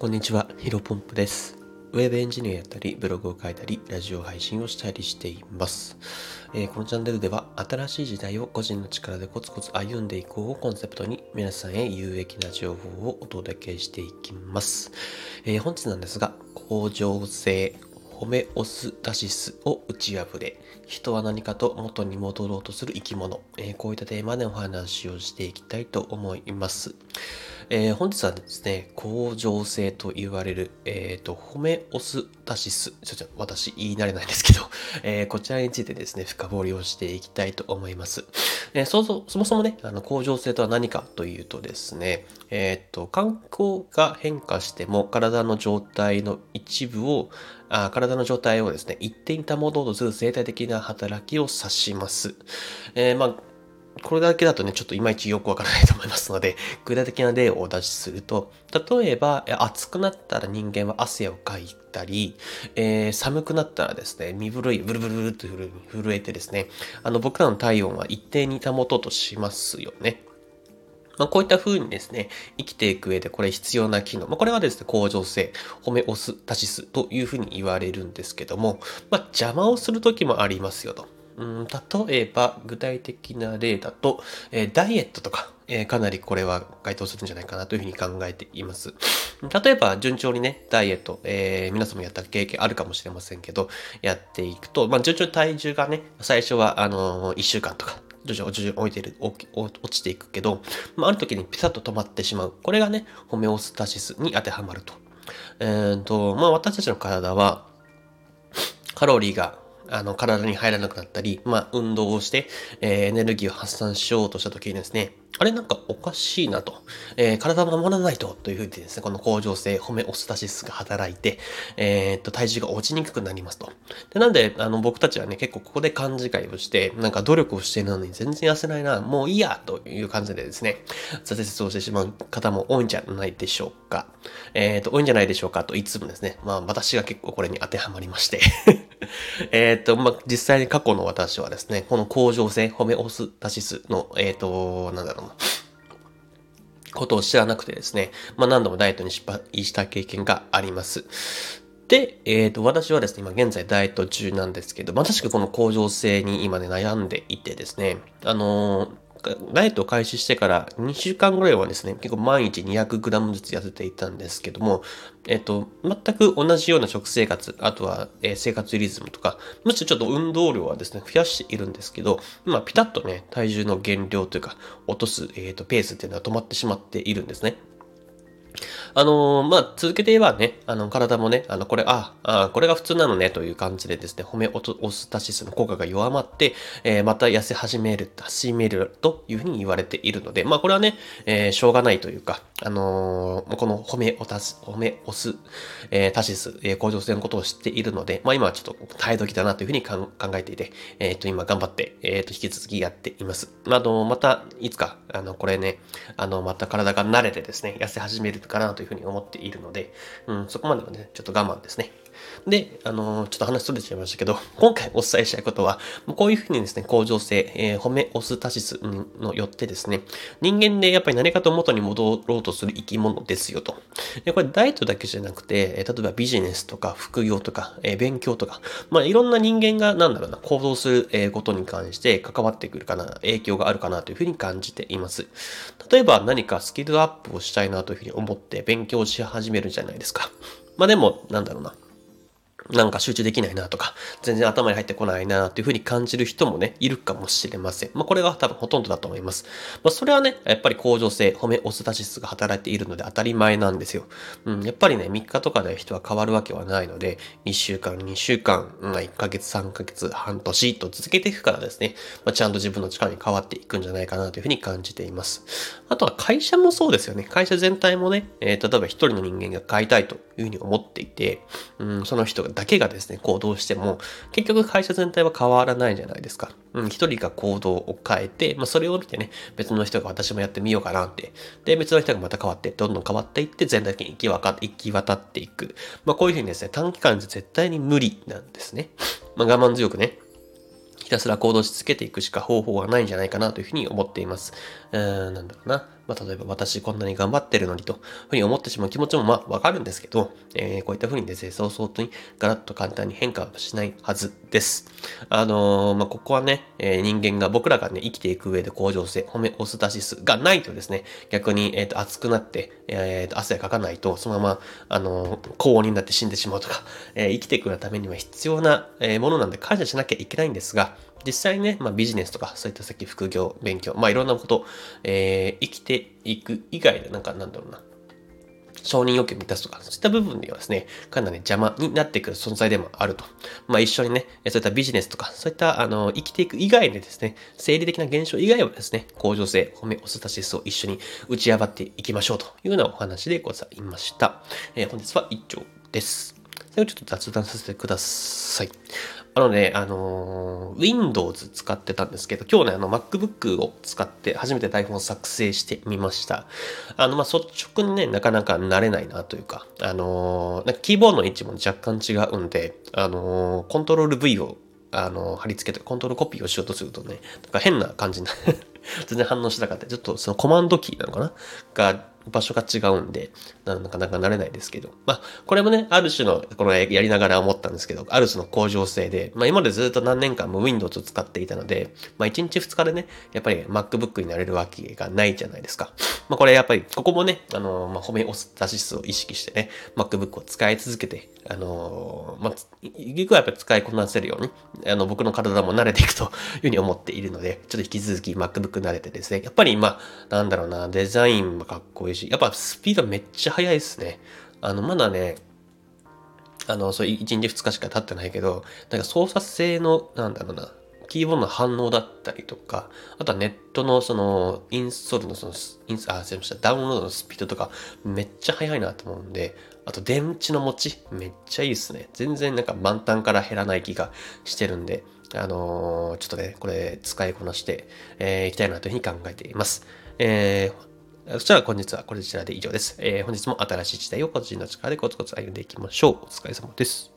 こんにちは、ヒロポンプです。ウェブエンジニアやったり、ブログを書いたり、ラジオ配信をしたりしています。えーこのチャンネルでは、新しい時代を個人の力でコツコツ歩んでいこうをコンセプトに、皆さんへ有益な情報をお届けしていきます。えー本日なんですが、向上性、ホメオスタシスを打ち破れ、人は何かと元に戻ろうとする生き物、えーこういったテーマでお話をしていきたいと思います。えー本日はですね、向上性と言われる、えっ、と、ホメオスタシス、ちょちょ、私言い慣れないんですけど、えーこちらについてですね、深掘りをしていきたいと思います。えーそそそもそもね、あの、向上性とは何かというとですね、えっ、と、環境が変化しても体の状態の一部を、あ体の状態をですね、一定に保とうとする生態的な働きを指します。えーまあこれだけだとね、ちょっといまいちよくわからないと思いますので、具体的な例をお出しすると、例えば、暑くなったら人間は汗をかいたり、えー寒くなったらですね、身震い、ブルブルブルっと震えてですね、あの、僕らの体温は一定に保とうとしますよね。まあ、こういった風にですね、生きていく上でこれ必要な機能。まあ、これはですね、向上性、ホメオスタシスというふうに言われるんですけども、まあ、邪魔をする時もありますよと。うん例えば、具体的な例だと、えーダイエットとか、えーかなりこれは該当するんじゃないかなというふうに考えています。例えば、順調にね、ダイエット、えー皆さんもやった経験あるかもしれませんけど、やっていくと、まあ、順調に体重がね、最初は、あのー、1週間とか、徐々に徐々に置いてる、落ちていくけど、まあ、ある時にピサッと止まってしまう。これがね、ホメオスタシスに当てはまると。えーと、まあ、私たちの体は、カロリーがあの体に入らなくなったり、まあ、運動をして、えーエネルギーを発散しようとした時にですね、あれなんかおかしいなと、えー体を守らないとというふうにですね、この向上性、ホメオスタシスが働いて、えーっと、体重が落ちにくくなりますと。でなんで、あの、僕たちはね、結構ここで勘違いをして、なんか努力をしているのに全然痩せないな、もういいや、という感じでですね、挫折をしてしまう方も多いんじゃないでしょうか。えーっと、多いんじゃないでしょうかといつもですね、まあ、私が結構これに当てはまりまして、えっと、まあ、実際に過去の私はですね、この向上性、ホメオスタシスの、えっ、と、なんだろうな、ことを知らなくてですね、まあ、何度もダイエットに失敗した経験があります。で、えっ、と、私はですね、今現在ダイエット中なんですけど、まさしくこの向上性に今ね、悩んでいてですね、あのーダイエットを開始してから2週間ぐらいはですね、結構毎日 200g ずつ痩せていたんですけども、えっと、全く同じような食生活、あとは、え生活リズムとか、むしろちょっと運動量はですね、増やしているんですけど、今ピタッとね、体重の減量というか、落とす、えっと、ペースっていうのは止まってしまっているんですね。あのーまあ、続けて言えばね、あの、体もね、あの、これ、あ、あ、これが普通なのね、という感じでですね、褒めオトオスタシスの効果が弱まって、えーまた痩せ始める、始めるというふうに言われているので、まあ、これはね、えーしょうがないというか、あのーこの褒めを足す、褒め押す、えータシス、えー向上性のことを知っているので、まあ、今はちょっと耐え時だなというふうに考えていて、えっ、と、今頑張って、えっ、と、引き続きやっています。まあ、あの、また、いつか、あの、これね、あの、また体が慣れてですね、痩せ始めるかなというふうに思っているので、うん、そこまではね、ちょっと我慢ですね。で、あのちょっと話それちゃいましたけど、今回お伝えしたいことは、こういうふうにですね、向上性、えー、ホメオスタシスのよってですね、人間でやっぱり何かと元に戻ろうとする生き物ですよと。でこれダイエットだけじゃなくて、例えばビジネスとか副業とか、えー勉強とか、まあいろんな人間がなんだろうな、行動することに関して関わってくるかな、影響があるかなというふうに感じています。例えば何かスキルアップをしたいなというふうに思って勉強し始めるじゃないですか。まあでも、なんだろうな。なんか集中できないなとか、全然頭に入ってこないなっていうふうに感じる人もね、いるかもしれません。まあこれが多分ほとんどだと思います。まあそれはね、やっぱり向上性、ホメオスタシスが働いているので当たり前なんですよ。うん、やっぱりね、3日とかで人は変わるわけはないので、1週間、2週間、まあ1ヶ月、3ヶ月、半年と続けていくからですね、まあちゃんと自分の力に変わっていくんじゃないかなというふうに感じています。あとは会社もそうですよね。会社全体もね、えー例えば一人の人間が変えたいというふうに思っていて、うん、その人がだけがですね、行動しても、結局会社全体は変わらないじゃないですか。うん、一人が行動を変えて、まあ、それを見てね、別の人が私もやってみようかなって。で、別の人がまた変わって、どんどん変わっていって、全体的に行きわか行き渡っていく。まあ、こういうふうにですね、短期間で絶対に無理なんですね。まあ、我慢強くね、ひたすら行動し続けていくしか方法はないんじゃないかなというふうに思っています。うーん、なんだろうな。まあ、例えば私こんなに頑張ってるのにと、ふうに思ってしまう気持ちもまあわかるんですけど、えー、こういったふうにですね、そうそうとにガラッと簡単に変化はしないはずです。あのー、まあ、ここはね、えー、人間が僕らがね、生きていく上で向上性、ホメオスタシスがないとですね、逆に、えっ、と、熱くなって、えっ、と、汗かかないと、そのまま、あの高温になって死んでしまうとか、え生きていくためには必要な、えものなんで感謝しなきゃいけないんですが、実際ね、まあ、ビジネスとか、そういった先副業、勉強、まあいろんなこと、えー、生きていく以外で、なんかなんだろうな、承認欲求を満たすとか、そういった部分ではですね、かなり邪魔になってくる存在でもあると。まあ一緒にね、そういったビジネスとか、そういったあの生きていく以外でですね、生理的な現象以外はですね、向上性、褒め、オスタシスを一緒に打ち破っていきましょうというようなお話でございました。えー、本日は以上です。最後ちょっと雑談させてください。あのね、あのー、Windows 使ってたんですけど、今日ね、あの MacBook を使って初めて台本を作成してみました。あの、まあ、率直にね、なかなか慣れないなというか、あのー、なんかキーボードの位置も若干違うんで、あのー、コントロール V をあの、貼り付けてコントロールコピーをしようとするとね、なんか変な感じになる 全然反応しなかった。ちょっとそのコマンドキーなのかな？が場所が違うんで、なかなか慣れないですけど。まあ、これもね、ある種の、このやりながら思ったんですけど、ある種の向上性で、まあ今までずっと何年間も Windows を使っていたので、まあ1日2日でね、やっぱり MacBook になれるわけがないじゃないですか。まあこれやっぱり、ここもね、あの、まあ褒め押す出し数を意識してね、MacBook を使い続けて、あのまあ、結局はやっぱり使いこなせるように、あの、僕の体も慣れていくというふうに思っているので、ちょっと引き続き MacBook 慣れてですね、やっぱり今、なんだろうな、デザインもかっこいいし、やっぱスピードめっちゃ速いですね。あの、まだね、あの、そう、1日2日しか経ってないけど、なんか操作性の、なんだろうな、キーボードの反応だったりとか、あとはネットのその、インストールのその、インス、あ、すいません、ダウンロードのスピードとか、めっちゃ速いなと思うんで、あと電池の持ち、めっちゃいいですね。全然なんか満タンから減らない気がしてるんで、あのー、ちょっとね、これ使いこなして、えー、いきたいなというふうに考えています。えー、そしたら本日はこちらで以上です。えー、本日も新しい時代を個人の力でコツコツ歩んでいきましょう。お疲れ様です。